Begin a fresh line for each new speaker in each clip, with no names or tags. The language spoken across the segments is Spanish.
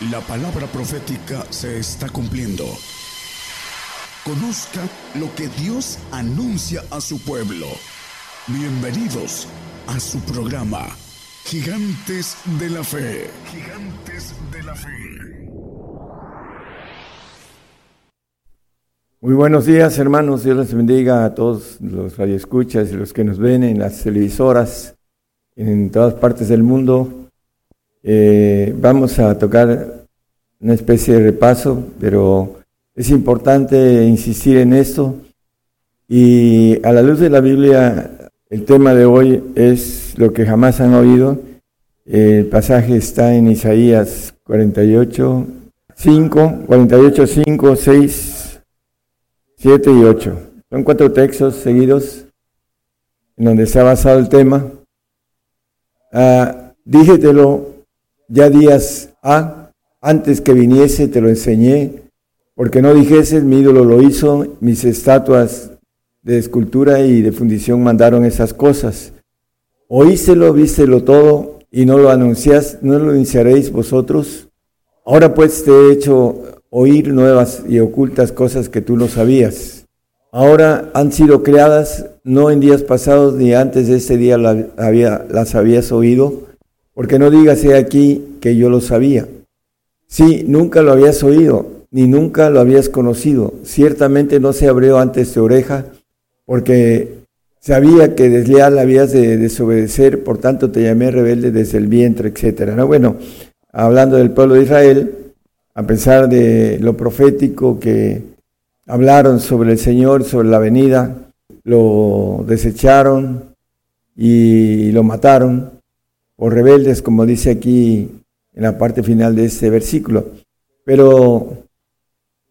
La palabra profética se está cumpliendo. Conozca lo que Dios anuncia a su pueblo. Bienvenidos a su programa, Gigantes de la Fe. Gigantes de la Fe.
Muy buenos días, hermanos. Dios les bendiga a todos los radioescuchas y los que nos ven en las televisoras en todas partes del mundo. Eh, vamos a tocar una especie de repaso, pero es importante insistir en esto. Y a la luz de la Biblia, el tema de hoy es lo que jamás han oído. El pasaje está en Isaías 48, 5, 48, 5, 6, 7 y 8. Son cuatro textos seguidos en donde se ha basado el tema. Ah, díjetelo ya días A, antes que viniese te lo enseñé, porque no dijeses, mi ídolo lo hizo, mis estatuas de escultura y de fundición mandaron esas cosas. Oíselo, vístelo todo, y no lo anuncias, no lo anunciaréis vosotros. Ahora pues te he hecho oír nuevas y ocultas cosas que tú no sabías. Ahora han sido creadas, no en días pasados ni antes de este día las habías oído porque no digas aquí que yo lo sabía. Sí, nunca lo habías oído, ni nunca lo habías conocido. Ciertamente no se abrió antes tu oreja, porque sabía que desleal habías de desobedecer, por tanto te llamé rebelde desde el vientre, etc. ¿No? Bueno, hablando del pueblo de Israel, a pesar de lo profético que hablaron sobre el Señor, sobre la venida, lo desecharon y lo mataron o rebeldes, como dice aquí en la parte final de este versículo. Pero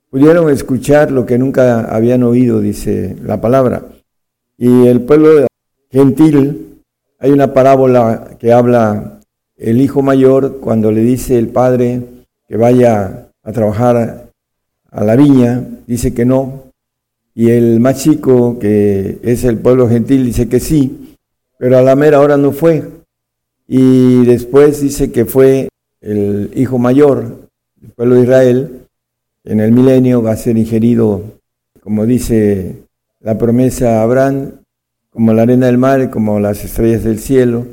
pudieron escuchar lo que nunca habían oído, dice la palabra. Y el pueblo gentil, hay una parábola que habla el hijo mayor cuando le dice el padre que vaya a trabajar a la viña, dice que no. Y el más chico, que es el pueblo gentil, dice que sí, pero a la mera hora no fue. Y después dice que fue el hijo mayor del pueblo de Israel, en el milenio va a ser ingerido, como dice la promesa a Abraham, como la arena del mar, como las estrellas del cielo,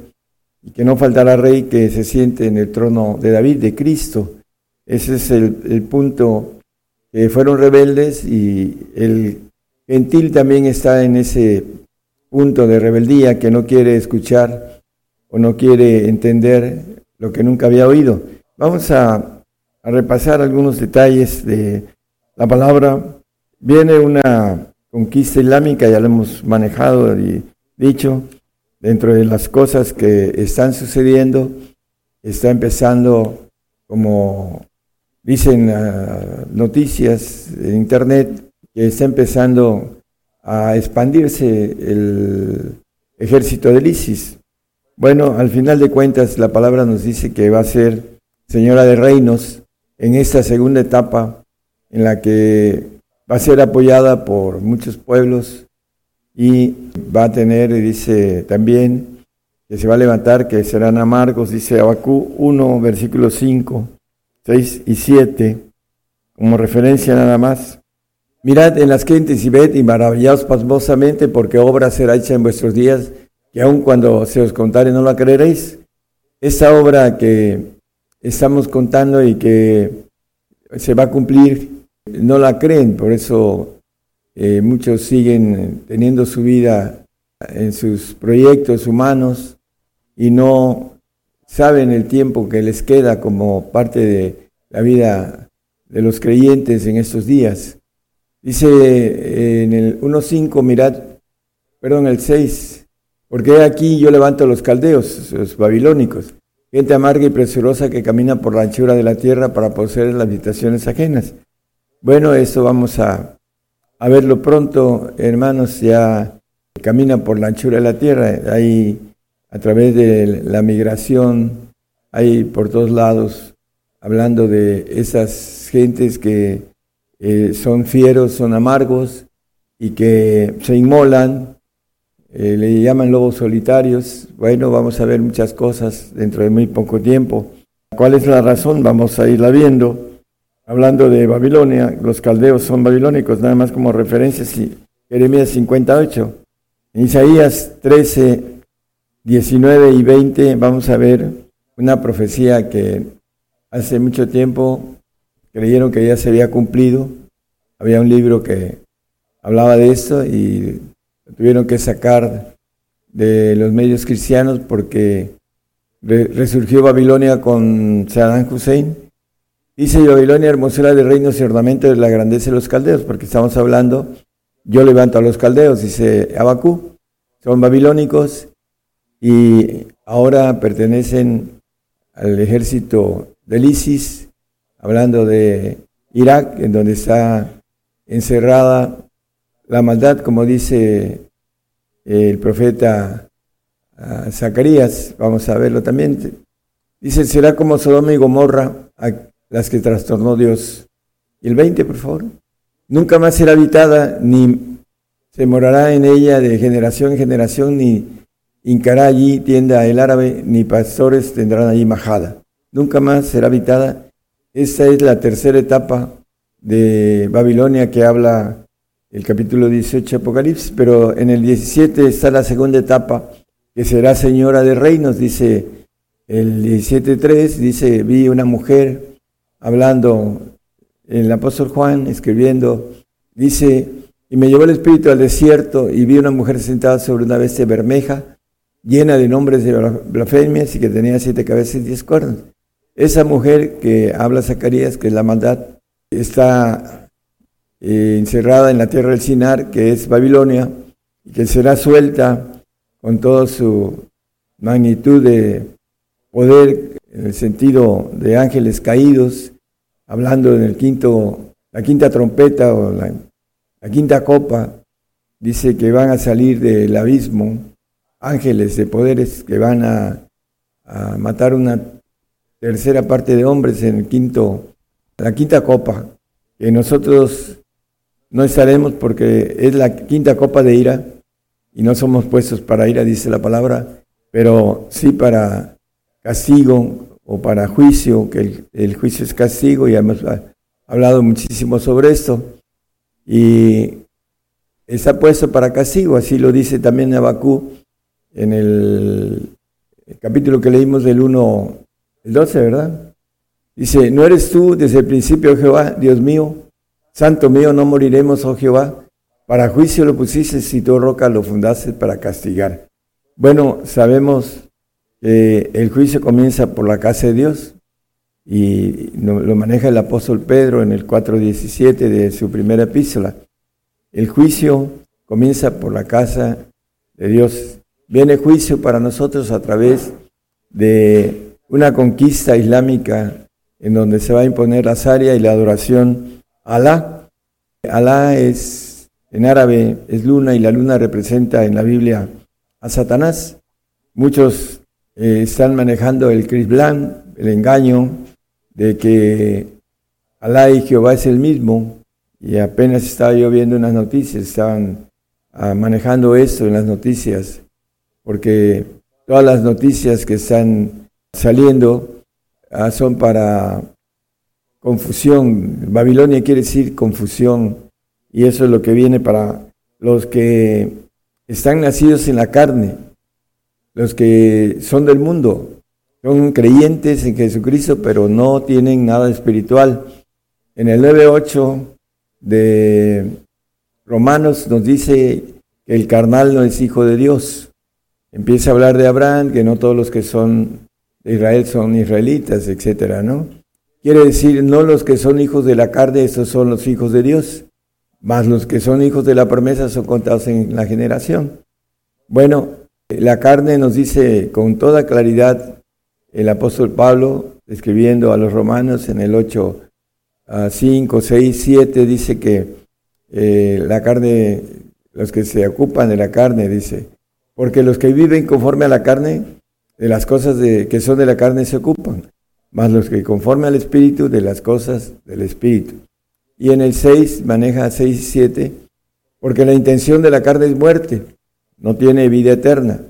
y que no faltará rey que se siente en el trono de David, de Cristo. Ese es el, el punto que fueron rebeldes y el gentil también está en ese punto de rebeldía que no quiere escuchar o no quiere entender lo que nunca había oído. Vamos a, repasar algunos detalles de la palabra. Viene una conquista islámica, ya lo hemos manejado y dicho, dentro de las cosas que están sucediendo, está empezando, como dicen uh, noticias en Internet, que está empezando a expandirse el ejército del ISIS. Bueno, al final de cuentas la palabra nos dice que va a ser señora de reinos en esta segunda etapa en la que va a ser apoyada por muchos pueblos y va a tener, dice también, que se va a levantar, que serán amargos, dice Abacú 1, versículos 5, 6 y 7, como referencia nada más. Mirad en las gentes y ved y maravillaos pasmosamente, porque obra será hecha en vuestros días que aun cuando se os contare no la creeréis. Esta obra que estamos contando y que se va a cumplir, no la creen, por eso eh, muchos siguen teniendo su vida en sus proyectos humanos y no saben el tiempo que les queda como parte de la vida de los creyentes en estos días. Dice eh, en el 1.5, mirad, perdón, el 6, porque aquí yo levanto a los caldeos, los babilónicos, gente amarga y presurosa que camina por la anchura de la tierra para poseer las habitaciones ajenas. Bueno, eso vamos a, verlo pronto, hermanos, ya camina por la anchura de la tierra, hay a través de la migración, hay por todos lados, hablando de esas gentes que eh, son fieros, son amargos y que se inmolan eh, le llaman lobos solitarios. Bueno, vamos a ver muchas cosas dentro de muy poco tiempo. ¿Cuál es la razón? Vamos a irla viendo. Hablando de Babilonia, los caldeos son babilónicos, nada más como referencia, Jeremías 58. En Isaías 13, 19 y 20 vamos a ver una profecía que hace mucho tiempo creyeron que ya se había cumplido. Había un libro que hablaba de esto y tuvieron que sacar de los medios cristianos porque resurgió Babilonia con Saddam Hussein. Dice Babilonia, hermosura de reinos y ornamento de la grandeza de los caldeos, porque estamos hablando, yo levanto a los caldeos, dice Abacú, son babilónicos y ahora pertenecen al ejército del ISIS, hablando de Irak, en donde está encerrada la maldad, como dice el profeta ah, Zacarías, vamos a verlo también. Dice, será como Sodoma y Gomorra, a las que trastornó Dios. El 20, por favor. Nunca más será habitada, ni se morará en ella de generación en generación, ni hincará allí tienda el árabe, ni pastores tendrán allí majada. Nunca más será habitada. Esta es la tercera etapa de Babilonia que habla el capítulo 18 Apocalipsis, pero en el 17 está la segunda etapa, que será señora de reinos, dice el 17.3, dice, vi una mujer hablando, el apóstol Juan escribiendo, dice, y me llevó el espíritu al desierto y vi una mujer sentada sobre una bestia bermeja, llena de nombres de blasfemias y que tenía siete cabezas y diez cuernos. Esa mujer que habla Zacarías, que es la maldad, está eh, encerrada en la tierra del Sinar, que es Babilonia, y que será suelta con toda su magnitud de poder en el sentido de ángeles caídos, hablando en el quinto, la quinta trompeta o la, quinta copa, dice que van a salir del abismo ángeles de poderes que van a, a matar una tercera parte de hombres en el quinto, la quinta copa, que nosotros no estaremos porque es la quinta copa de ira y no somos puestos para ira, dice la palabra, pero sí para castigo o para juicio, que el, juicio es castigo y hemos hablado muchísimo sobre esto. Y está puesto para castigo, así lo dice también Abacú en el, el capítulo que leímos del 1, el 12, ¿verdad? Dice, ¿no eres tú desde el principio, Jehová, Dios mío? Santo mío, no moriremos, oh Jehová. Para juicio lo pusiste y tu roca lo fundaste para castigar. Bueno, sabemos que el juicio comienza por la casa de Dios y lo maneja el apóstol Pedro en el 4.17 de su primera epístola. El juicio comienza por la casa de Dios. Viene juicio para nosotros a través de una conquista islámica en donde se va a imponer la zaria y la adoración Alá. Alá es, en árabe, es luna y la luna representa en la Biblia a Satanás. Muchos eh, están manejando el Crisblán, el engaño de que Alá y Jehová es el mismo. Y apenas estaba yo viendo unas noticias, estaban ah, manejando esto en las noticias, porque todas las noticias que están saliendo ah, son para confusión. Babilonia quiere decir confusión y eso es lo que viene para los que están nacidos en la carne, los que son del mundo, son creyentes en Jesucristo, pero no tienen nada espiritual. En el 9.8 de Romanos nos dice que el carnal no es hijo de Dios. Empieza a hablar de Abraham, que no todos los que son de Israel son israelitas, etcétera, ¿no? Quiere decir, no los que son hijos de la carne, esos son los hijos de Dios, más los que son hijos de la promesa son contados en la generación. Bueno, la carne nos dice con toda claridad el apóstol Pablo, escribiendo a los romanos en el 8, 5, 6, 7, dice que eh, la carne, los que se ocupan de la carne, dice, porque los que viven conforme a la carne, de las cosas de, que son de la carne se ocupan más los que conforme al Espíritu de las cosas del Espíritu. Y en el 6 maneja 6 y 7, porque la intención de la carne es muerte, no tiene vida eterna,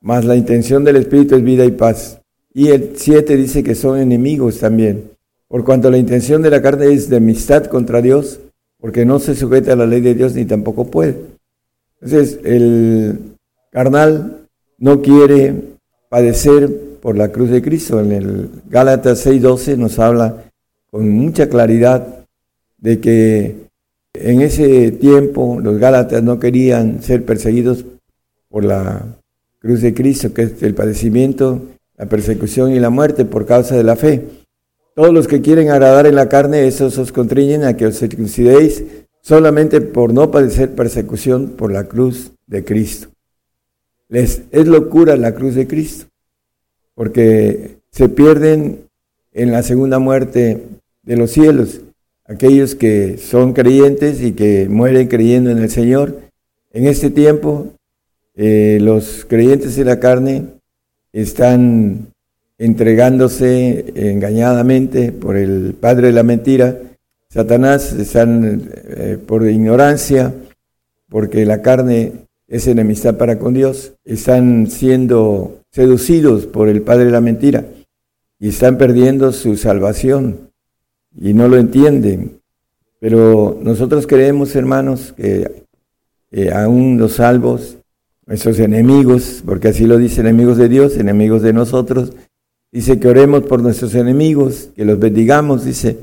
mas la intención del Espíritu es vida y paz. Y el 7 dice que son enemigos también, por cuanto la intención de la carne es de amistad contra Dios, porque no se sujeta a la ley de Dios ni tampoco puede. Entonces, el carnal no quiere padecer por la cruz de Cristo. En el Gálatas 6:12 nos habla con mucha claridad de que en ese tiempo los Gálatas no querían ser perseguidos por la cruz de Cristo, que es el padecimiento, la persecución y la muerte por causa de la fe. Todos los que quieren agradar en la carne, esos os contriñen a que os circuncidéis solamente por no padecer persecución por la cruz de Cristo. Les es locura la cruz de Cristo, porque se pierden en la segunda muerte de los cielos aquellos que son creyentes y que mueren creyendo en el Señor. En este tiempo, eh, los creyentes de la carne están entregándose engañadamente por el padre de la mentira, Satanás, están eh, por ignorancia, porque la carne es enemistad para con Dios, están siendo seducidos por el padre de la mentira y están perdiendo su salvación y no lo entienden. Pero nosotros creemos, hermanos, que aún los salvos, nuestros enemigos, porque así lo dicen enemigos de Dios, enemigos de nosotros, dice que oremos por nuestros enemigos, que los bendigamos, dice,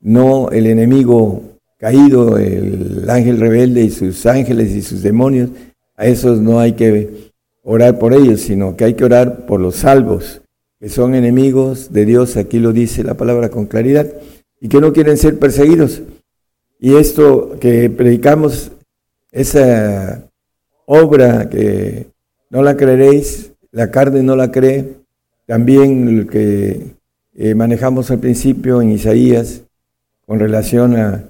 no el enemigo caído, el ángel rebelde y sus ángeles y sus demonios, a esos no hay que orar por ellos, sino que hay que orar por los salvos, que son enemigos de Dios, aquí lo dice la palabra con claridad, y que no quieren ser perseguidos. Y esto que predicamos, esa obra que no la creeréis, la carne no la cree, también lo que eh, manejamos al principio en Isaías con relación a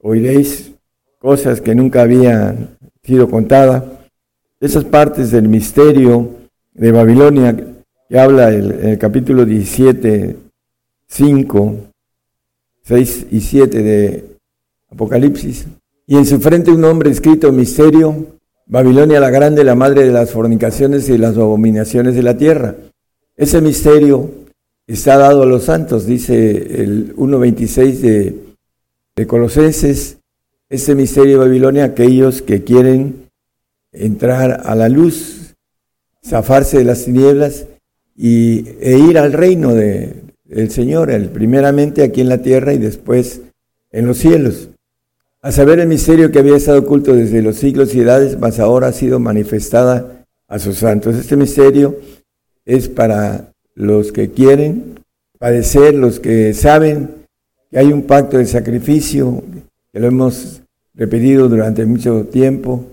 oiréis cosas que nunca habían sido contadas, esas partes del misterio de Babilonia que habla el, el capítulo 17, 5, 6 y 7 de Apocalipsis. Y en su frente un nombre escrito misterio, Babilonia la grande, la madre de las fornicaciones y las abominaciones de la tierra. Ese misterio está dado a los santos, dice el 1.26 de, de Colosenses. Ese misterio de Babilonia, aquellos que quieren entrar a la luz, zafarse de las tinieblas y, e ir al reino de, del Señor, el, primeramente aquí en la tierra y después en los cielos. A saber el misterio que había estado oculto desde los siglos y edades, mas ahora ha sido manifestada a sus santos. Este misterio es para los que quieren padecer, los que saben que hay un pacto de sacrificio, que lo hemos repetido durante mucho tiempo.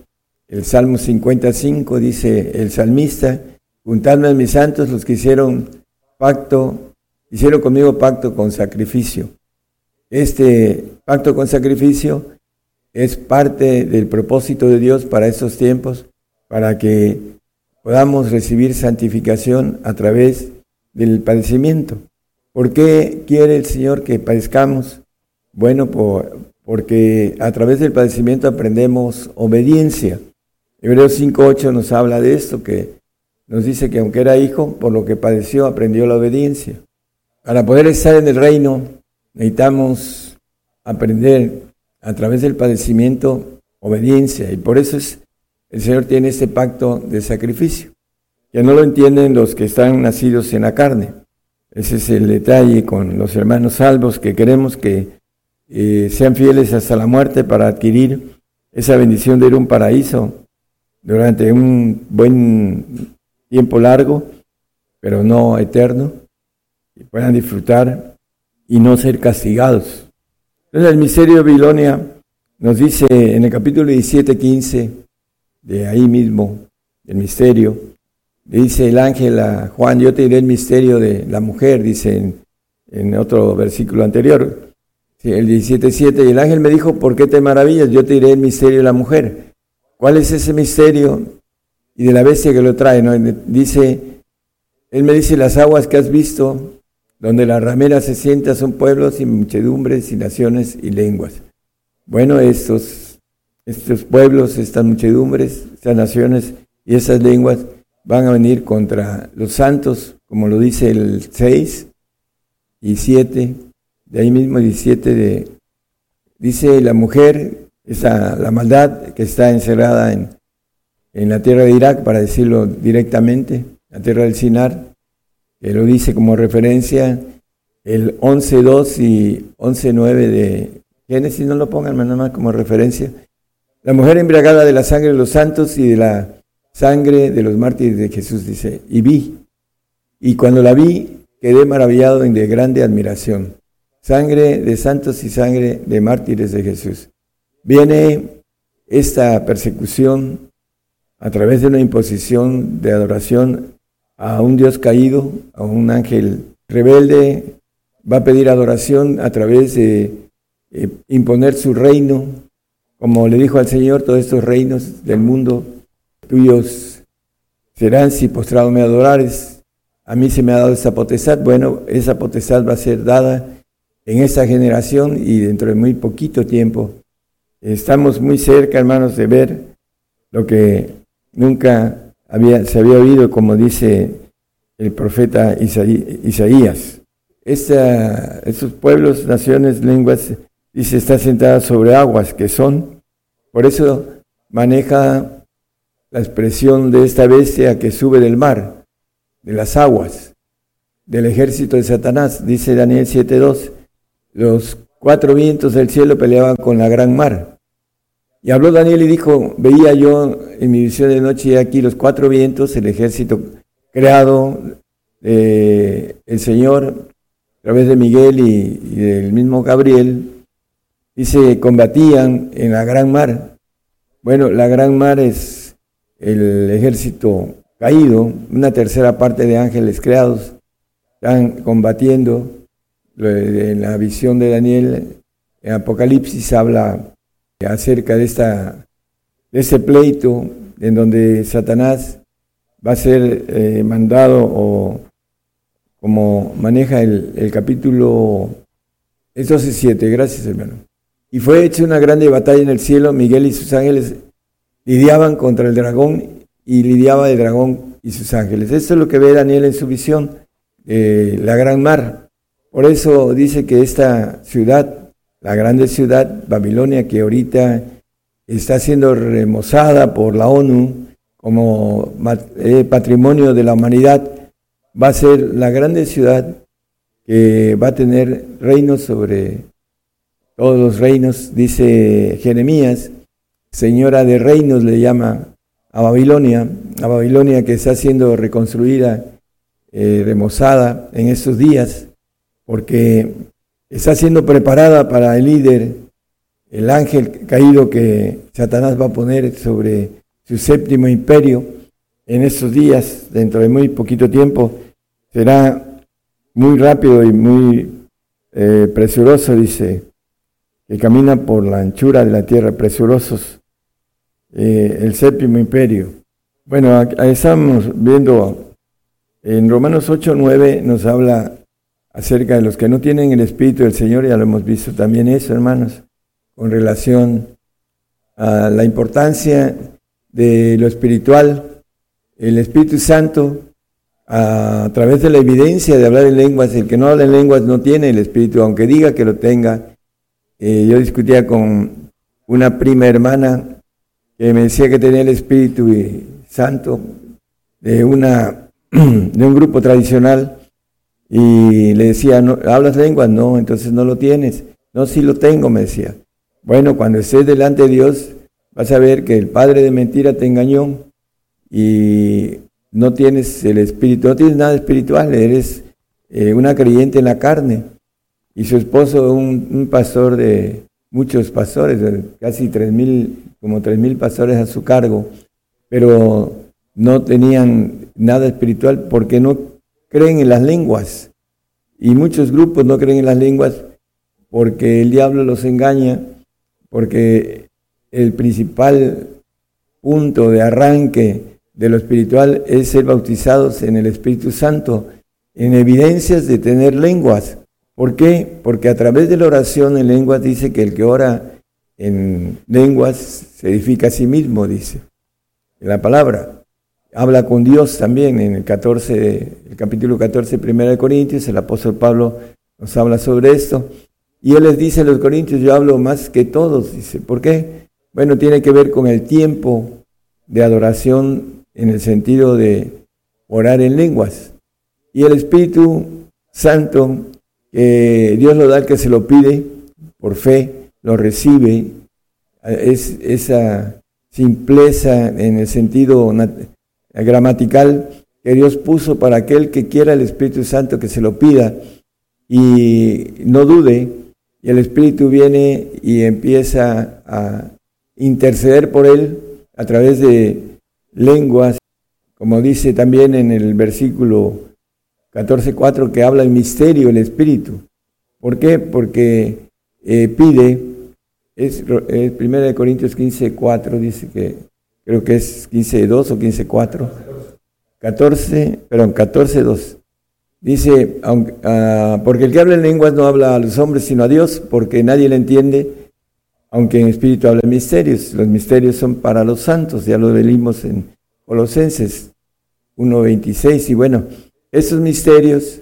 El Salmo 55 dice el salmista, juntadme a mis santos los que hicieron pacto, hicieron conmigo pacto con sacrificio. Este pacto con sacrificio es parte del propósito de Dios para estos tiempos, para que podamos recibir santificación a través del padecimiento. ¿Por qué quiere el Señor que padezcamos? Bueno, porque a través del padecimiento aprendemos obediencia. Hebreos 5.8 nos habla de esto, que nos dice que aunque era hijo, por lo que padeció, aprendió la obediencia. Para poder estar en el reino, necesitamos aprender a través del padecimiento obediencia. Y por eso es, el Señor tiene este pacto de sacrificio, que no lo entienden los que están nacidos en la carne. Ese es el detalle con los hermanos salvos que queremos que eh, sean fieles hasta la muerte para adquirir esa bendición de ir a un paraíso durante un buen tiempo largo, pero no eterno, y puedan disfrutar y no ser castigados entonces el misterio de Babilonia nos dice en el capítulo 17, 15, de ahí mismo, el misterio, dice el ángel a Juan, yo te diré el misterio de la mujer, dice en, otro versículo anterior, el 17.7, y el ángel me dijo, ¿por qué te maravillas? Yo te diré el misterio de la mujer. ¿Cuál es ese misterio? Y de la bestia que lo trae, ¿no? Dice, él me dice, las aguas que has visto, donde la ramera se sienta son pueblos y muchedumbres y naciones y lenguas. Bueno, estos, estos pueblos, estas muchedumbres, estas naciones y esas lenguas van a venir contra los santos, como lo dice el 6 y 7, de ahí mismo 17 de, dice la mujer, esa, la maldad que está encerrada en, en la tierra de Irak, para decirlo directamente, la tierra del Sinar, que lo dice como referencia el 11.2 y 11.9 de Génesis, no lo pongan nada más como referencia. La mujer embriagada de la sangre de los santos y de la sangre de los mártires de Jesús, dice, y vi, y cuando la vi, quedé maravillado en de grande admiración. Sangre de santos y sangre de mártires de Jesús. Viene esta persecución a través de una imposición de adoración a un Dios caído, a un ángel rebelde, va a pedir adoración a través de eh, imponer su reino, como le dijo al Señor, todos estos reinos del mundo tuyos serán si postrado me adorares. A mí se me ha dado esa potestad. Bueno, esa potestad va a ser dada en esta generación y dentro de muy poquito tiempo. Estamos muy cerca, hermanos, de ver lo que nunca había, se había oído, como dice el profeta Isaías. Esta, estos pueblos, naciones, lenguas, dice, está sentada sobre aguas que son. Por eso maneja la expresión de esta bestia que sube del mar, de las aguas, del ejército de Satanás. Dice Daniel 7.2, los cuatro vientos del cielo peleaban con la gran mar. Y habló Daniel y dijo, veía yo en mi visión de noche y aquí los cuatro vientos, el ejército creado, eh, el Señor, a través de Miguel y, y, del mismo Gabriel, dice, combatían en la gran mar. Bueno, la gran mar es el ejército caído, una tercera parte de ángeles creados, están combatiendo. En la visión de Daniel, en Apocalipsis habla acerca de, esta, de este pleito en donde Satanás va a ser eh, mandado o como maneja el, capítulo 12.7, gracias hermano. Y fue hecha una grande batalla en el cielo, Miguel y sus ángeles lidiaban contra el dragón y lidiaba el dragón y sus ángeles. Esto es lo que ve Daniel en su visión, la gran mar. Por eso dice que esta ciudad la grande ciudad, Babilonia, que ahorita está siendo remozada por la ONU como eh, patrimonio de la humanidad, va a ser la grande ciudad que va a tener reinos sobre todos los reinos, dice Jeremías, señora de reinos le llama a Babilonia, a Babilonia que está siendo reconstruida, eh, remozada en estos días, porque está siendo preparada para el líder, el ángel caído que Satanás va a poner sobre su séptimo imperio en estos días, dentro de muy poquito tiempo, será muy rápido y muy eh, presuroso, dice, que camina por la anchura de la tierra, presurosos, eh, el séptimo imperio. Bueno, estamos viendo en Romanos 8, 9 nos habla acerca de los que no tienen el Espíritu del Señor, ya lo hemos visto también eso, hermanos, con relación a la importancia de lo espiritual, el Espíritu Santo, a, través de la evidencia de hablar en lenguas, el que no habla en lenguas no tiene el Espíritu, aunque diga que lo tenga. Eh, yo discutía con una prima hermana que me decía que tenía el Espíritu Santo de, una, de un grupo tradicional y le decía, ¿No, ¿hablas lenguas? No, entonces no lo tienes. No, sí lo tengo, me decía. Bueno, cuando estés delante de Dios, vas a ver que el padre de mentira te engañó y no tienes el espíritu, no tienes nada espiritual, eres eh, una creyente en la carne. Y su esposo, un, un pastor de muchos pastores, casi tres mil, como tres mil pastores a su cargo, pero no tenían nada espiritual porque no creen en las lenguas. Y muchos grupos no creen en las lenguas porque el diablo los engaña, porque el principal punto de arranque de lo espiritual es ser bautizados en el Espíritu Santo, en evidencias de tener lenguas. ¿Por qué? Porque a través de la oración en lenguas dice que el que ora en lenguas se edifica a sí mismo, dice la palabra. Habla con Dios también en el 14, el capítulo 14, 1 de Corintios, el apóstol Pablo nos habla sobre esto. Y él les dice a los corintios, yo hablo más que todos, dice, ¿por qué? Bueno, tiene que ver con el tiempo de adoración en el sentido de orar en lenguas. Y el Espíritu Santo, Dios lo da al que se lo pide por fe, lo recibe, es esa simpleza en el sentido gramatical que Dios puso para aquel que quiera el Espíritu Santo que se lo pida y no dude, y el Espíritu viene y empieza a interceder por él a través de lenguas, como dice también en el versículo 14.4 que habla el misterio, el Espíritu. ¿Por qué? Porque eh, pide, es, es 1 Corintios 15.4, dice que creo que es 15.2 o 15.4. 14, perdón, 14.2. Dice, ah, porque el que habla en lenguas no habla a los hombres sino a Dios, porque nadie le entiende, aunque en espíritu habla misterios. Los misterios son para los santos, ya lo leímos en Colosenses 1.26. Y bueno, esos misterios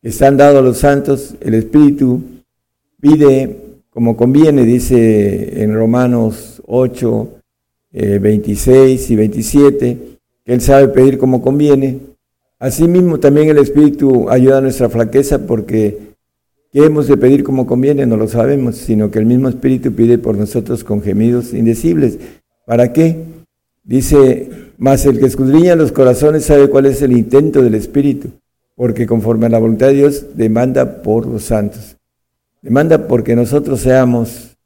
que están dados a los santos, el Espíritu pide como conviene, dice en Romanos 8, 26 eh, y 27, que Él sabe pedir como conviene Asimismo, también el Espíritu ayuda a nuestra flaqueza porque ¿qué hemos de pedir como conviene? No lo sabemos, sino que el mismo Espíritu pide por nosotros con gemidos indecibles. ¿Para qué? Dice, más el que escudriña los corazones sabe cuál es el intento del Espíritu, porque conforme a la voluntad de Dios demanda por los santos. Demanda porque nosotros seamos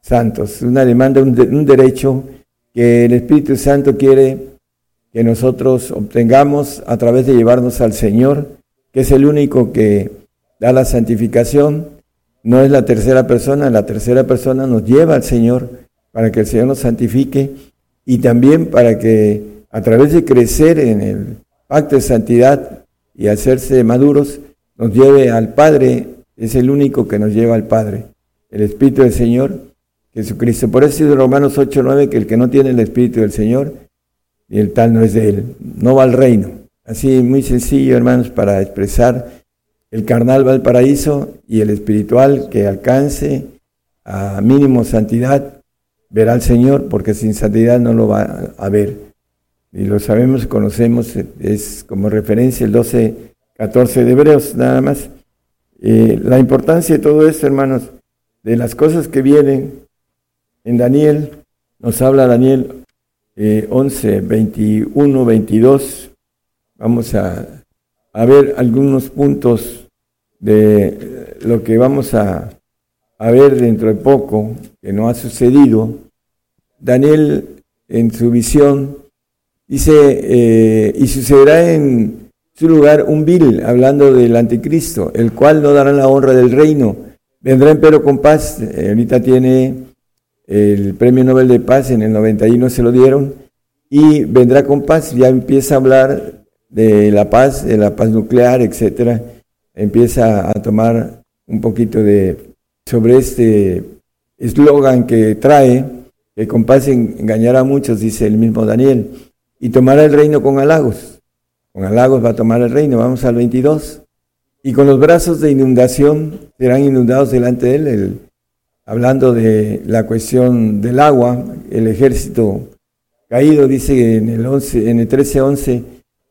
santos. Una demanda, un, un derecho que el Espíritu Santo quiere que nosotros obtengamos a través de llevarnos al Señor, que es el único que da la santificación, no es la tercera persona, la tercera persona nos lleva al Señor para que el Señor nos santifique y también para que a través de crecer en el pacto de santidad y hacerse maduros, nos lleve al Padre, es el único que nos lleva al Padre, el Espíritu del Señor, Jesucristo. Por eso dice Romanos 8:9 que el que no tiene el Espíritu del Señor y el tal no es de él, no va al reino. Así muy sencillo, hermanos, para expresar el carnal va al paraíso y el espiritual que alcance a mínimo santidad verá al Señor, porque sin santidad no lo va a ver. Y lo sabemos, conocemos, es como referencia el 12, 14 de Hebreos, nada más. Eh, la importancia de todo esto, hermanos, de las cosas que vienen en Daniel, nos habla Daniel 11, 21, 22. Vamos a, a, ver algunos puntos de lo que vamos a, a ver dentro de poco, que no ha sucedido. Daniel, en su visión, dice, eh, y sucederá en su lugar un vil, hablando del anticristo, el cual no dará la honra del reino. Vendrá empero con paz. Eh, ahorita tiene el Premio Nobel de Paz en el 91 se lo dieron, y vendrá con paz, ya empieza a hablar de la paz, de la paz nuclear, etcétera, empieza a tomar un poquito de sobre este eslogan que trae, que con paz engañará a muchos, dice el mismo Daniel, y tomará el reino con halagos. Con halagos va a tomar el reino, vamos al 22. Y con los brazos de inundación serán inundados delante de él, hablando de la cuestión del agua, el ejército caído, dice en el, 11, en el 13.11,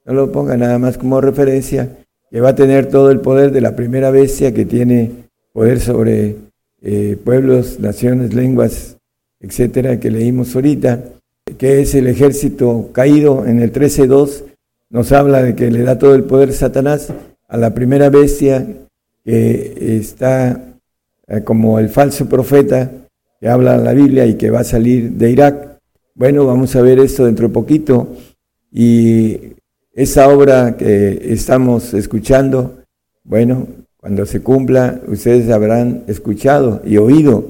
no lo ponga nada más como referencia, que va a tener todo el poder de la primera bestia que tiene poder sobre eh, pueblos, naciones, lenguas, etcétera, que leímos ahorita, que es el ejército caído en el 13.2, nos habla de que le da todo el poder Satanás a la primera bestia que está eh, como el falso profeta que habla en la Biblia y que va a salir de Irak. Bueno, vamos a ver esto dentro de poquito y esa obra que estamos escuchando, bueno, cuando se cumpla, ustedes habrán escuchado y oído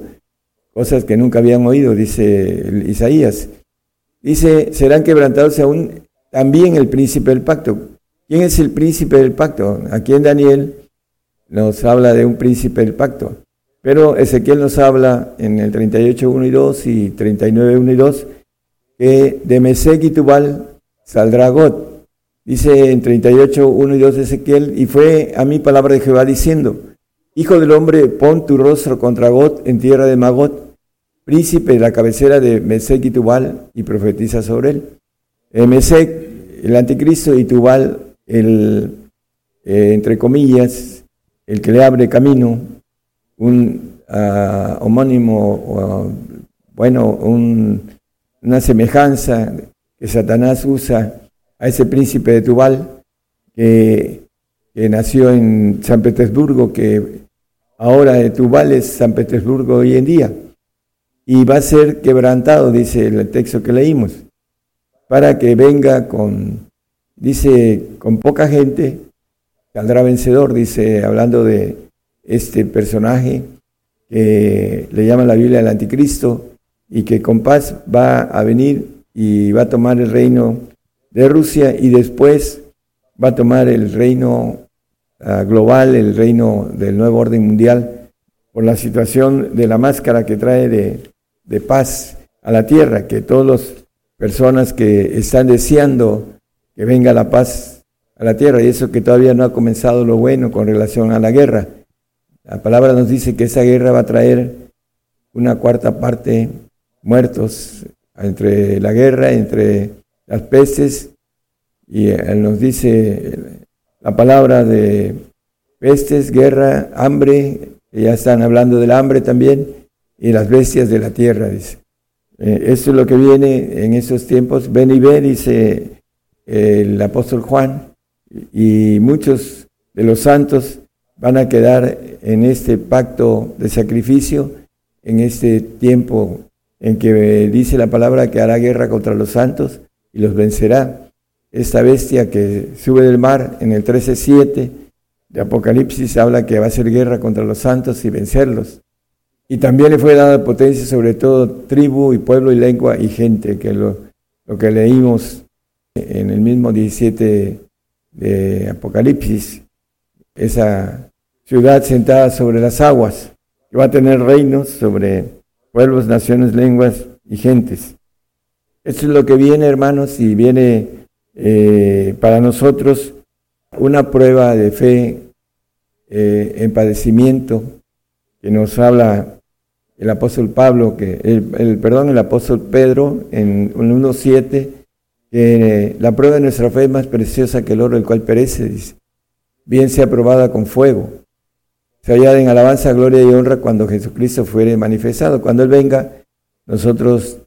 cosas que nunca habían oído, dice Isaías. Dice, serán quebrantados aún también el príncipe del pacto. ¿Quién es el príncipe del pacto? Aquí en Daniel nos habla de un príncipe del pacto. Pero Ezequiel nos habla en el 38, 1 y 2 y 39, 1 y 2, que de Mesec y Tubal saldrá God. Dice en 38, 1 y 2 de Ezequiel, y fue a mí palabra de Jehová diciendo, Hijo del hombre, pon tu rostro contra God en tierra de Magot, príncipe de la cabecera de Mesec y Tubal, y profetiza sobre él. Eh, Mesec, el anticristo, y Tubal, el, eh, entre comillas, el que le abre camino, un uh, homónimo, bueno, un, una semejanza que Satanás usa a ese príncipe de Tubal, que, que nació en San Petersburgo, que ahora de Tubal es San Petersburgo hoy en día. Y va a ser quebrantado, dice el texto que leímos, para que venga con, dice, con poca gente, saldrá vencedor, dice, hablando de este personaje que le llama la Biblia el anticristo y que con paz va a venir y va a tomar el reino de Rusia y después va a tomar el reino ah, global, el reino del nuevo orden mundial, por la situación de la máscara que trae de de paz a la tierra, que todas las personas que están deseando que venga la paz a la tierra, y eso que todavía no ha comenzado lo bueno con relación a la guerra. La palabra nos dice que esa guerra va a traer una cuarta parte muertos entre la guerra, entre las pestes, y él nos dice la palabra de pestes, guerra, hambre, ya están hablando del hambre también, y las bestias de la tierra, dice. Eh, esto es lo que viene en esos tiempos. Ven y ve, dice el apóstol Juan, y muchos de los santos van a quedar en este pacto de sacrificio, en este tiempo en que dice la palabra que hará guerra contra los santos y los vencerá. Esta bestia que sube del mar en el 13.7 de Apocalipsis habla que va a hacer guerra contra los santos y vencerlos. Y también le fue dada potencia sobre todo tribu y pueblo y lengua y gente, que lo, lo que leímos en el mismo 17 de Apocalipsis, esa ciudad sentada sobre las aguas, que va a tener reinos sobre pueblos, naciones, lenguas y gentes. Esto es lo que viene, hermanos, y viene eh, para nosotros una prueba de fe eh, en padecimiento, que nos habla el apóstol Pablo, que el, perdón, el apóstol Pedro en 1.7, que la prueba de nuestra fe es más preciosa que el oro, el cual perece, dice. Bien sea probada con fuego. Se hallada en alabanza, gloria y honra cuando Jesucristo fuere manifestado. Cuando Él venga, nosotros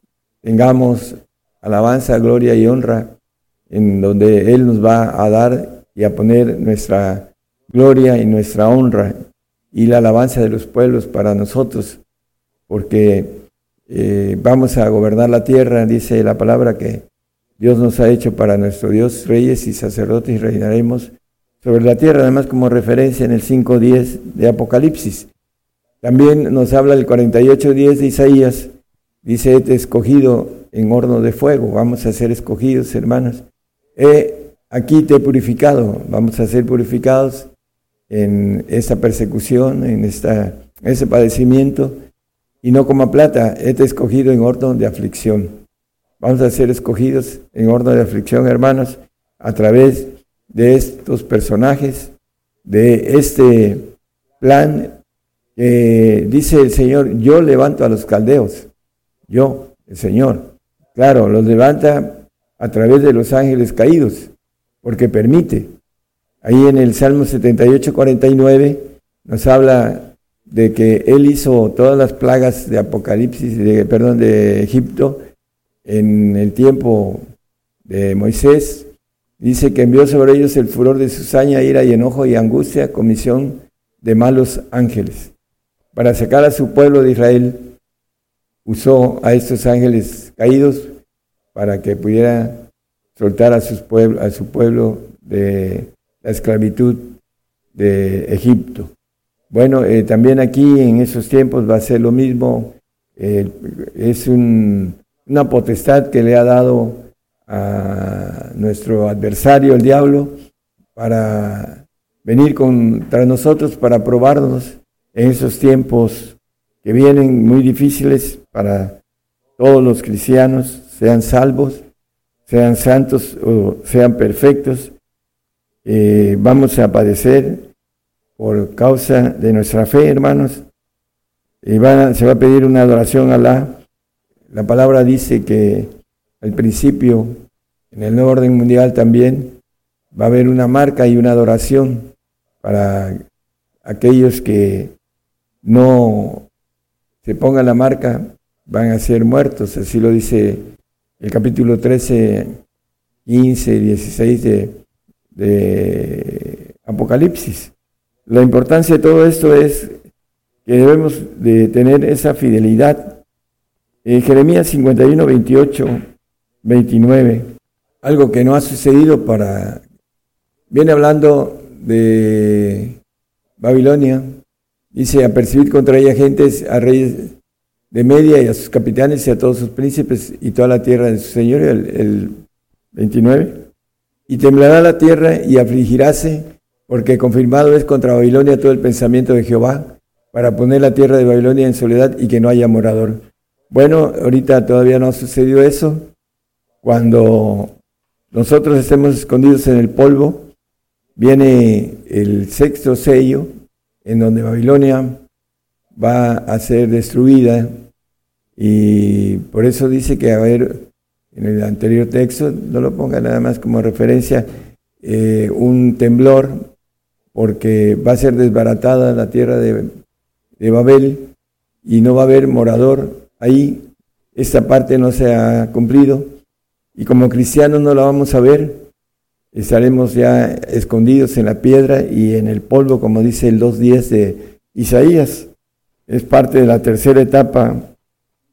tengamos alabanza, gloria y honra, en donde Él nos va a dar y a poner nuestra gloria y nuestra honra y la alabanza de los pueblos para nosotros, porque eh, vamos a gobernar la tierra, dice la palabra que Dios nos ha hecho para nuestro Dios, reyes y sacerdotes y reinaremos sobre la tierra, además como referencia en el 5.10 de Apocalipsis. También nos habla el 48.10 de Isaías, dice, he escogido en horno de fuego, vamos a ser escogidos, hermanos. He, aquí te he purificado, vamos a ser purificados en esta persecución, en esta, ese padecimiento, y no como plata, he escogido en orden de aflicción. Vamos a ser escogidos en orden de aflicción, hermanos, a través de estos personajes, de este plan que dice el Señor, yo levanto a los caldeos, yo, el Señor. Claro, los levanta a través de los ángeles caídos, porque permite. Ahí en el Salmo 78, 49 nos habla de que él hizo todas las plagas de Apocalipsis, de, perdón, de Egipto en el tiempo de Moisés. Dice que envió sobre ellos el furor de su saña, ira y enojo y angustia, comisión de malos ángeles. Para sacar a su pueblo de Israel, usó a estos ángeles caídos para que pudiera soltar a, a su pueblo de la esclavitud de Egipto. Bueno, eh, también aquí en esos tiempos va a ser lo mismo. Eh, es una potestad que le ha dado a nuestro adversario, el diablo, para venir contra nosotros, para probarnos en esos tiempos que vienen muy difíciles para todos los cristianos, sean salvos, sean santos o sean perfectos, eh, vamos a padecer por causa de nuestra fe, hermanos. Y se va a pedir una adoración a Alá. La palabra dice que al principio, en el nuevo orden mundial también, va a haber una marca y una adoración para aquellos que no se pongan la marca, van a ser muertos. Así lo dice el capítulo 13, 15, 16 de, de Apocalipsis. La importancia de todo esto es que debemos de tener esa fidelidad. En Jeremías 51, 28, 29, algo que no ha sucedido para... Viene hablando de Babilonia, dice, a percibir contra ella gentes, a reyes de Media y a sus capitanes y a todos sus príncipes y toda la tierra de su señor, el, el 29. Y temblará la tierra y afligiráse, porque confirmado es contra Babilonia todo el pensamiento de Jehová, para poner la tierra de Babilonia en soledad y que no haya morador. Bueno, ahorita todavía no ha sucedido eso. Cuando nosotros estemos escondidos en el polvo, viene el sexto sello, en donde Babilonia va a ser destruida. Y por eso dice que a ver en el anterior texto, no lo ponga nada más como referencia, eh, un temblor porque va a ser desbaratada la tierra de, de Babel y no va a haber morador ahí. Esta parte no se ha cumplido y como cristianos no la vamos a ver. Estaremos ya escondidos en la piedra y en el polvo, como dice el 2.10 de Isaías es parte de la tercera etapa.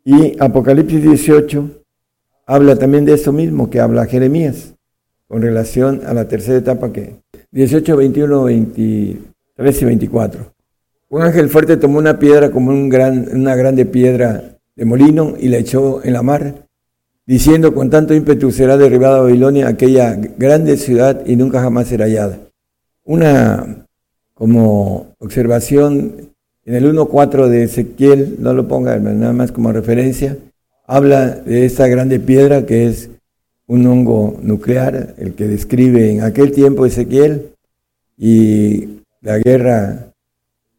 Y Apocalipsis 18 habla también de eso mismo que habla Jeremías, con relación a la tercera etapa que 18, 21, 23 y 24. Un ángel fuerte tomó una piedra como un gran, una grande piedra de molino y la echó en la mar, diciendo con tanto ímpetu será derribada Babilonia, aquella grande ciudad, y nunca jamás será hallada. Una como observación en el 1.4 de Ezequiel, no lo ponga nada más como referencia, habla de esta grande piedra que es un hongo nuclear, el que describe en aquel tiempo Ezequiel, y la guerra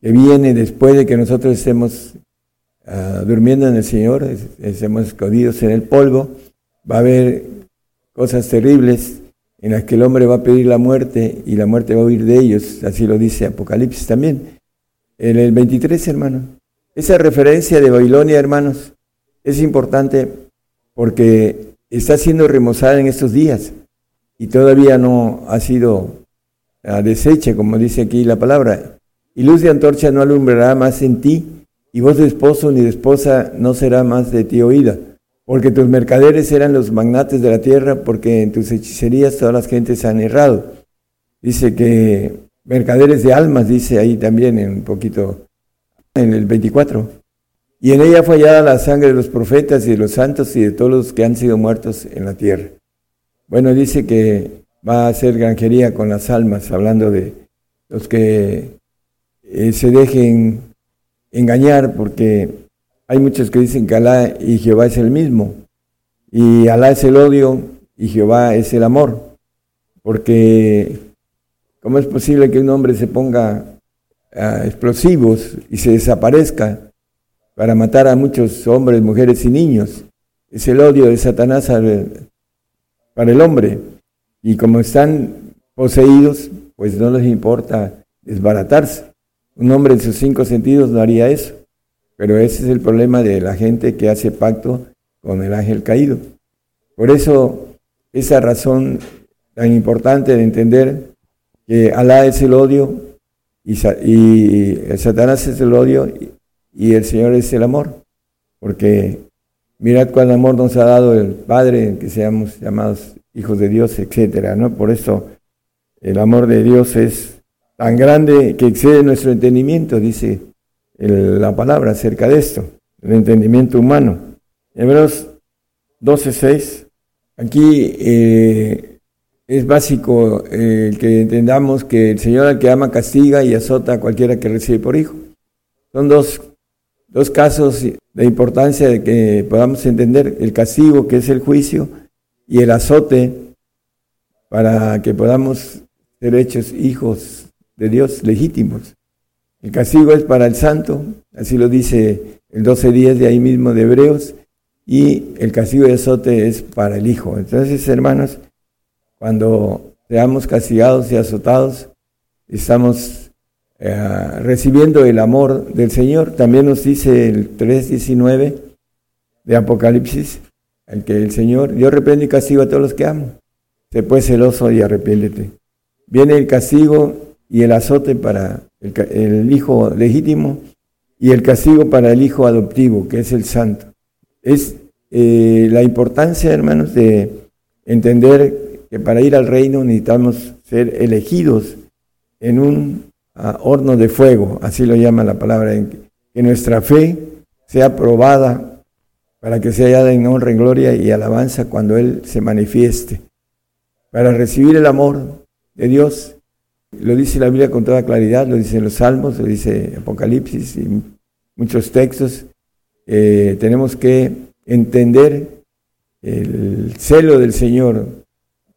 que viene después de que nosotros estemos ah, durmiendo en el Señor, estemos escondidos en el polvo, va a haber cosas terribles en las que el hombre va a pedir la muerte y la muerte va a huir de ellos, así lo dice Apocalipsis también en el 23, hermano. Esa referencia de Babilonia, hermanos, es importante porque está siendo remozada en estos días y todavía no ha sido ah, deshecha, como dice aquí la palabra. Y luz de antorcha no alumbrará más en ti, y voz de esposo ni de esposa no será más de ti oída, porque tus mercaderes eran los magnates de la tierra, porque en tus hechicerías todas las gentes han errado. Dice que mercaderes de almas, dice ahí también en un poquito, en el 24. Y en ella fue hallada la sangre de los profetas y de los santos y de todos los que han sido muertos en la tierra. Bueno, dice que va a hacer granjería con las almas, hablando de los que eh, se dejen engañar, porque hay muchos que dicen que Alá y Jehová es el mismo, y Alá es el odio y Jehová es el amor, porque ¿Cómo es posible que un hombre se ponga a explosivos y se desaparezca para matar a muchos hombres, mujeres y niños? Es el odio de Satanás para el hombre. Y como están poseídos, pues no les importa desbaratarse. Un hombre en sus cinco sentidos no haría eso. Pero ese es el problema de la gente que hace pacto con el ángel caído. Por eso, esa razón tan importante de entender que Alá es el odio y, Satanás es el odio y, el Señor es el amor. Porque mirad cuál amor nos ha dado el Padre, que seamos llamados hijos de Dios, etcétera, ¿no? Por eso el amor de Dios es tan grande que excede nuestro entendimiento, dice la palabra acerca de esto, el entendimiento humano. Hebreos 12:6. Aquí eh, es básico eh, que entendamos que el Señor al que ama castiga y azota a cualquiera que recibe por hijo. Son dos, casos de importancia de que podamos entender el castigo, que es el juicio, y el azote para que podamos ser hechos hijos de Dios legítimos. El castigo es para el santo, así lo dice el 12.10 de ahí mismo de Hebreos, y el castigo de azote es para el Hijo. Entonces, hermanos, cuando seamos castigados y azotados, estamos eh, recibiendo el amor del Señor. También nos dice el 3.19 de Apocalipsis, el que el Señor, yo reprendo y castigo a todos los que amo. Sé pues celoso y arrepiéntete. Viene el castigo y el azote para el, hijo legítimo y el castigo para el hijo adoptivo, que es el santo. Es eh, la importancia, hermanos, de entender que para ir al reino necesitamos ser elegidos en un ah, horno de fuego, así lo llama la palabra, que nuestra fe sea probada para que sea hallada en honra, en gloria y alabanza cuando Él se manifieste, para recibir el amor de Dios. Lo dice la Biblia con toda claridad, lo dice los Salmos, lo dice Apocalipsis y muchos textos. Eh, tenemos que entender el celo del Señor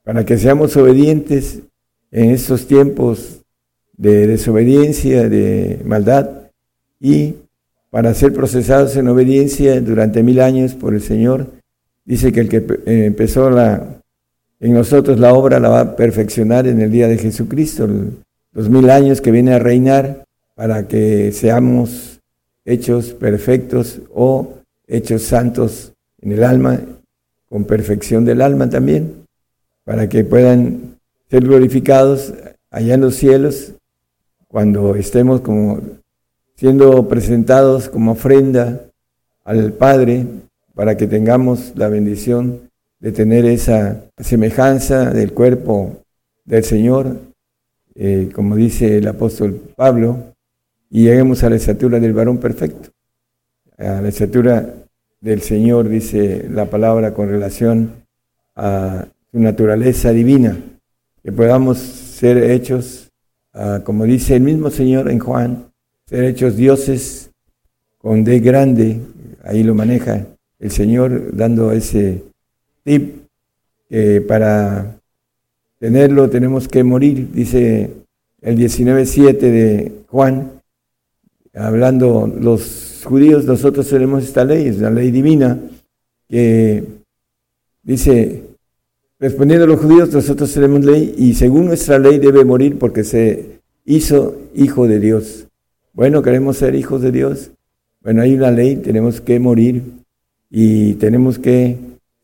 para que seamos obedientes en estos tiempos de desobediencia, de maldad y para ser procesados en obediencia durante mil años por el Señor. Dice que el que eh, empezó la, en nosotros la obra la va a perfeccionar en el día de Jesucristo, los mil años que viene a reinar para que seamos hechos perfectos o hechos santos en el alma, con perfección del alma también, para que puedan ser glorificados allá en los cielos cuando estemos como siendo presentados como ofrenda al Padre para que tengamos la bendición de tener esa semejanza del cuerpo del Señor, eh, como dice el apóstol Pablo, y lleguemos a la estatura del varón perfecto, a la estatura del Señor, dice la palabra con relación a su naturaleza divina, que podamos ser hechos, ah, como dice el mismo Señor en Juan, ser hechos dioses con D grande, ahí lo maneja el Señor dando ese que para tenerlo tenemos que morir, dice el 19.7 de Juan, hablando los judíos, nosotros tenemos esta ley, es la ley divina, que dice, respondiendo a los judíos, nosotros tenemos ley y según nuestra ley debe morir porque se hizo hijo de Dios. Bueno, queremos ser hijos de Dios. Bueno, hay una ley, tenemos que morir y tenemos que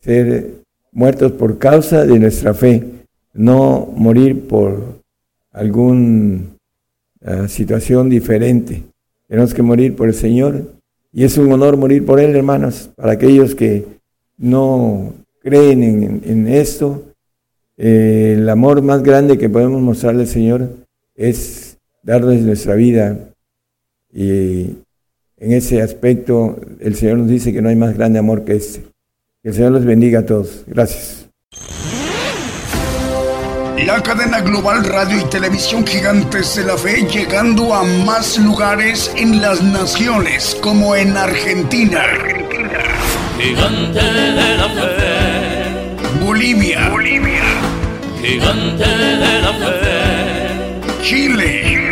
ser muertos por causa de nuestra fe, no morir por alguna ah, situación diferente. Tenemos que morir por el Señor y es un honor morir por Él, hermanos, para aquellos que no creen en, esto. Eh, el amor más grande que podemos mostrarle al Señor es darles nuestra vida y en ese aspecto el Señor nos dice que no hay más grande amor que este. Que el Señor los bendiga a todos. Gracias.
La cadena global radio y televisión gigantes de la fe llegando a más lugares en las naciones como en Argentina. Argentina.
Gigante de la fe.
Bolivia.
Bolivia. Gigante de la fe.
Chile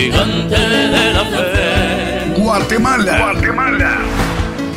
gigante de la fe.
Guatemala,
Guatemala,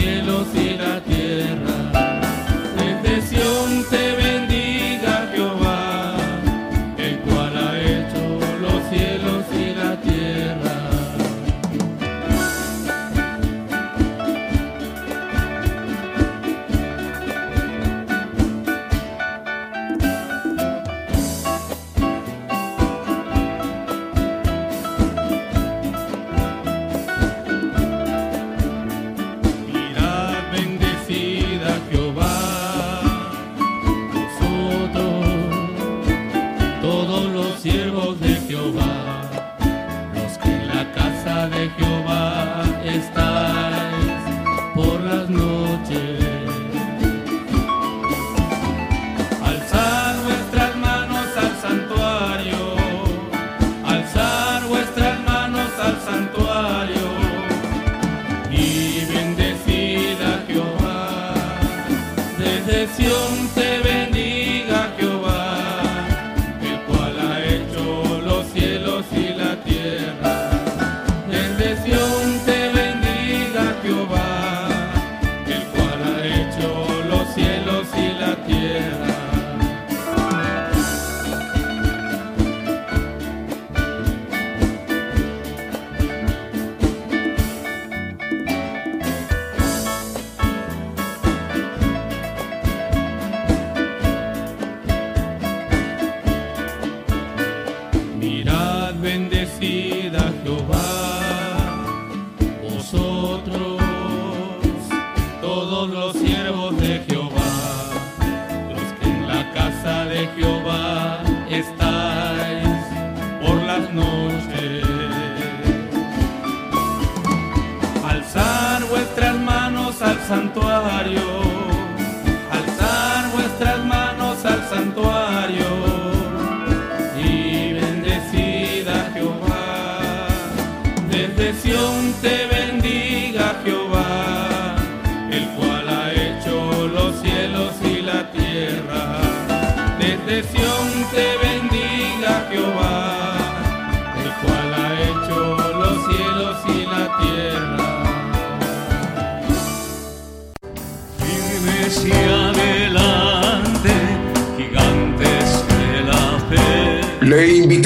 cielo
sin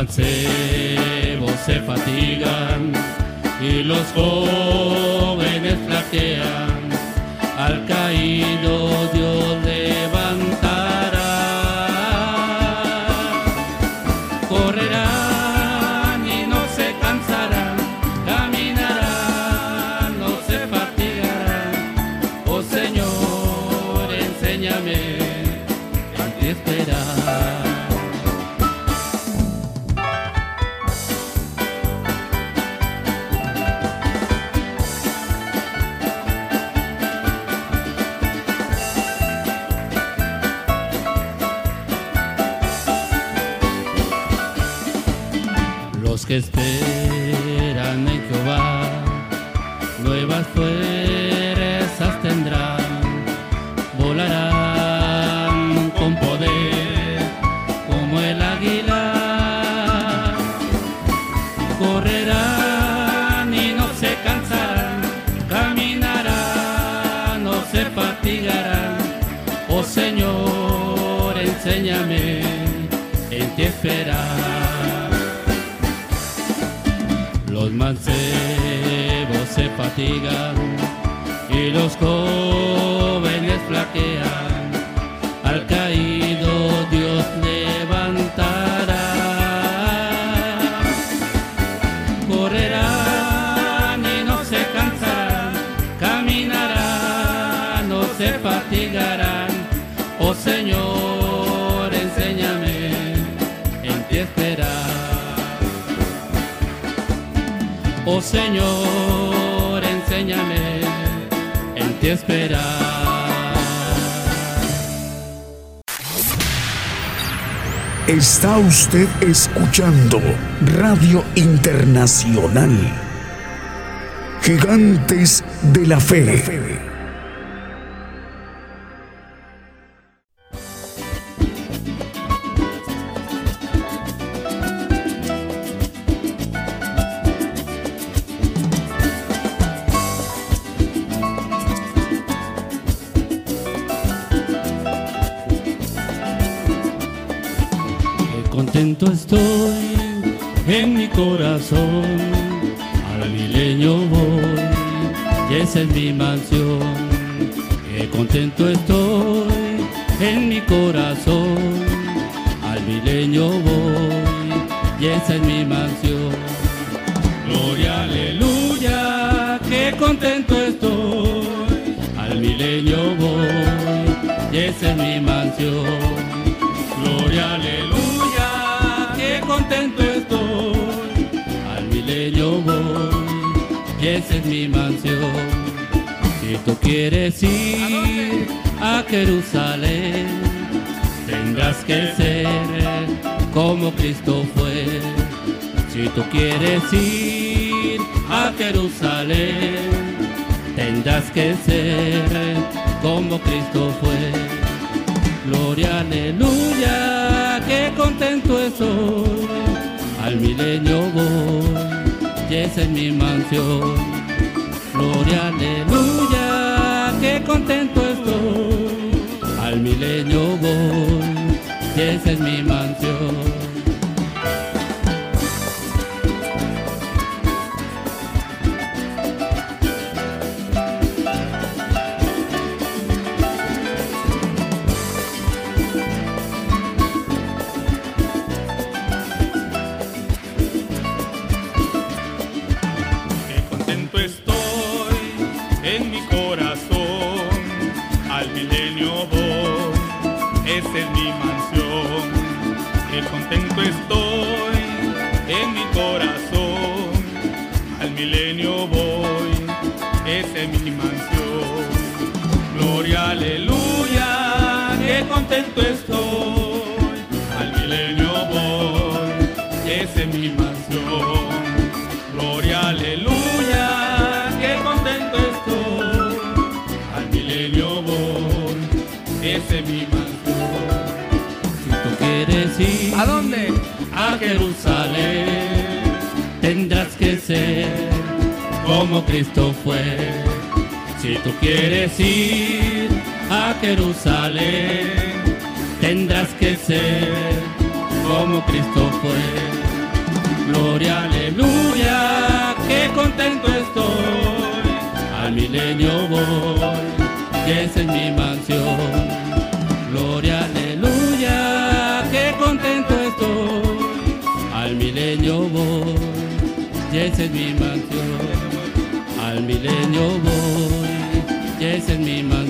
Mancebos se fatigan y los jóvenes flaquean. Al Oh Señor, enséñame en ti esperar. Oh Señor, enséñame en ti esperar.
Está usted escuchando Radio Internacional. Gigantes de la Fe.
Jerusalén, tendrás que ser como Cristo fue. Si tú quieres ir a Jerusalén, tendrás que ser como Cristo fue. Gloria, aleluya, qué contento estoy. Al milenio voy, y es mi mansión. Gloria, aleluya, qué contento estoy. Milenio voy, y esa es mi mansión. Contento estoy, al milenio voy, esa es mi mansión. Gloria, aleluya, qué contento estoy. Al milenio voy, ese es mi mansión. Si tú quieres ir,
¿A dónde?
A Jerusalén, tendrás que ser como Cristo fue. Si tú quieres ir a Jerusalén, tendrás que ser como Cristo fue. Gloria, aleluya, qué contento estoy. Al milenio voy, y esa es mi mansión. Gloria, aleluya, qué contento estoy. Al milenio voy, y esa es mi mansión. Al milenio voy, y esa es mi mansión.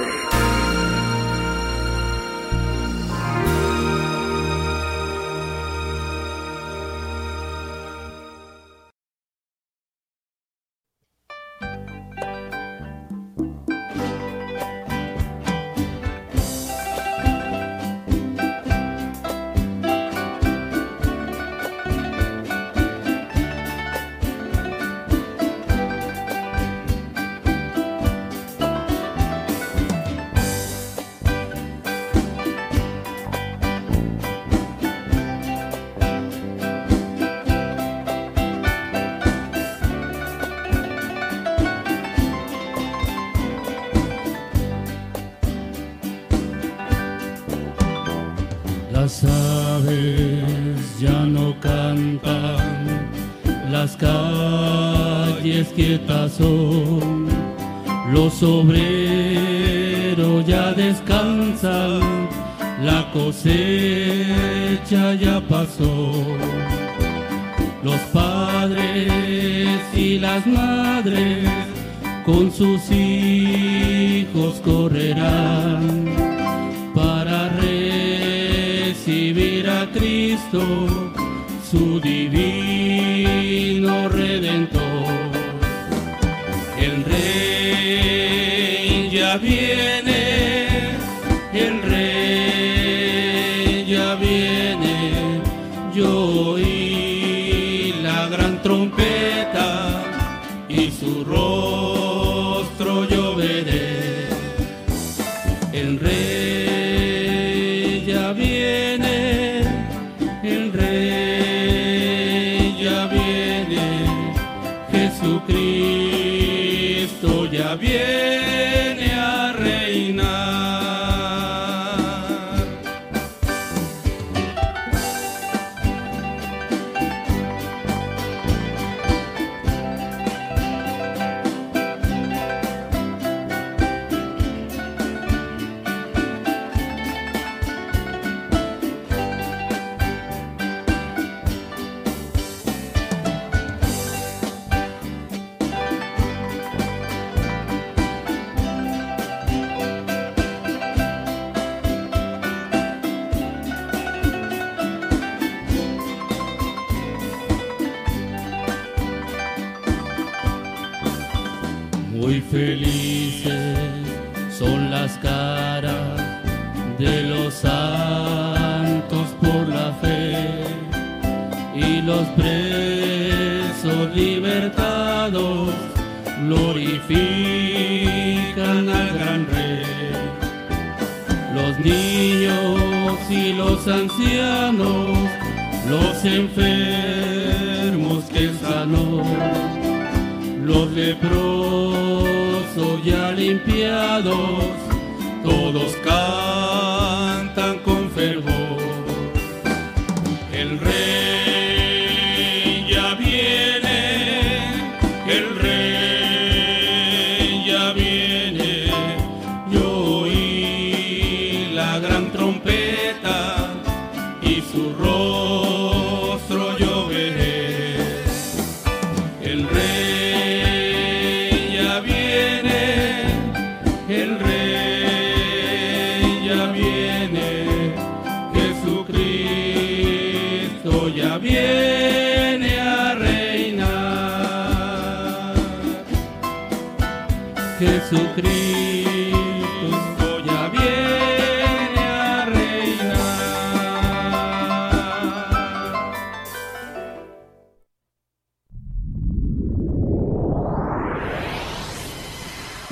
Rey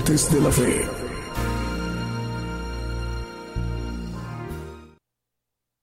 gigantes de la fe.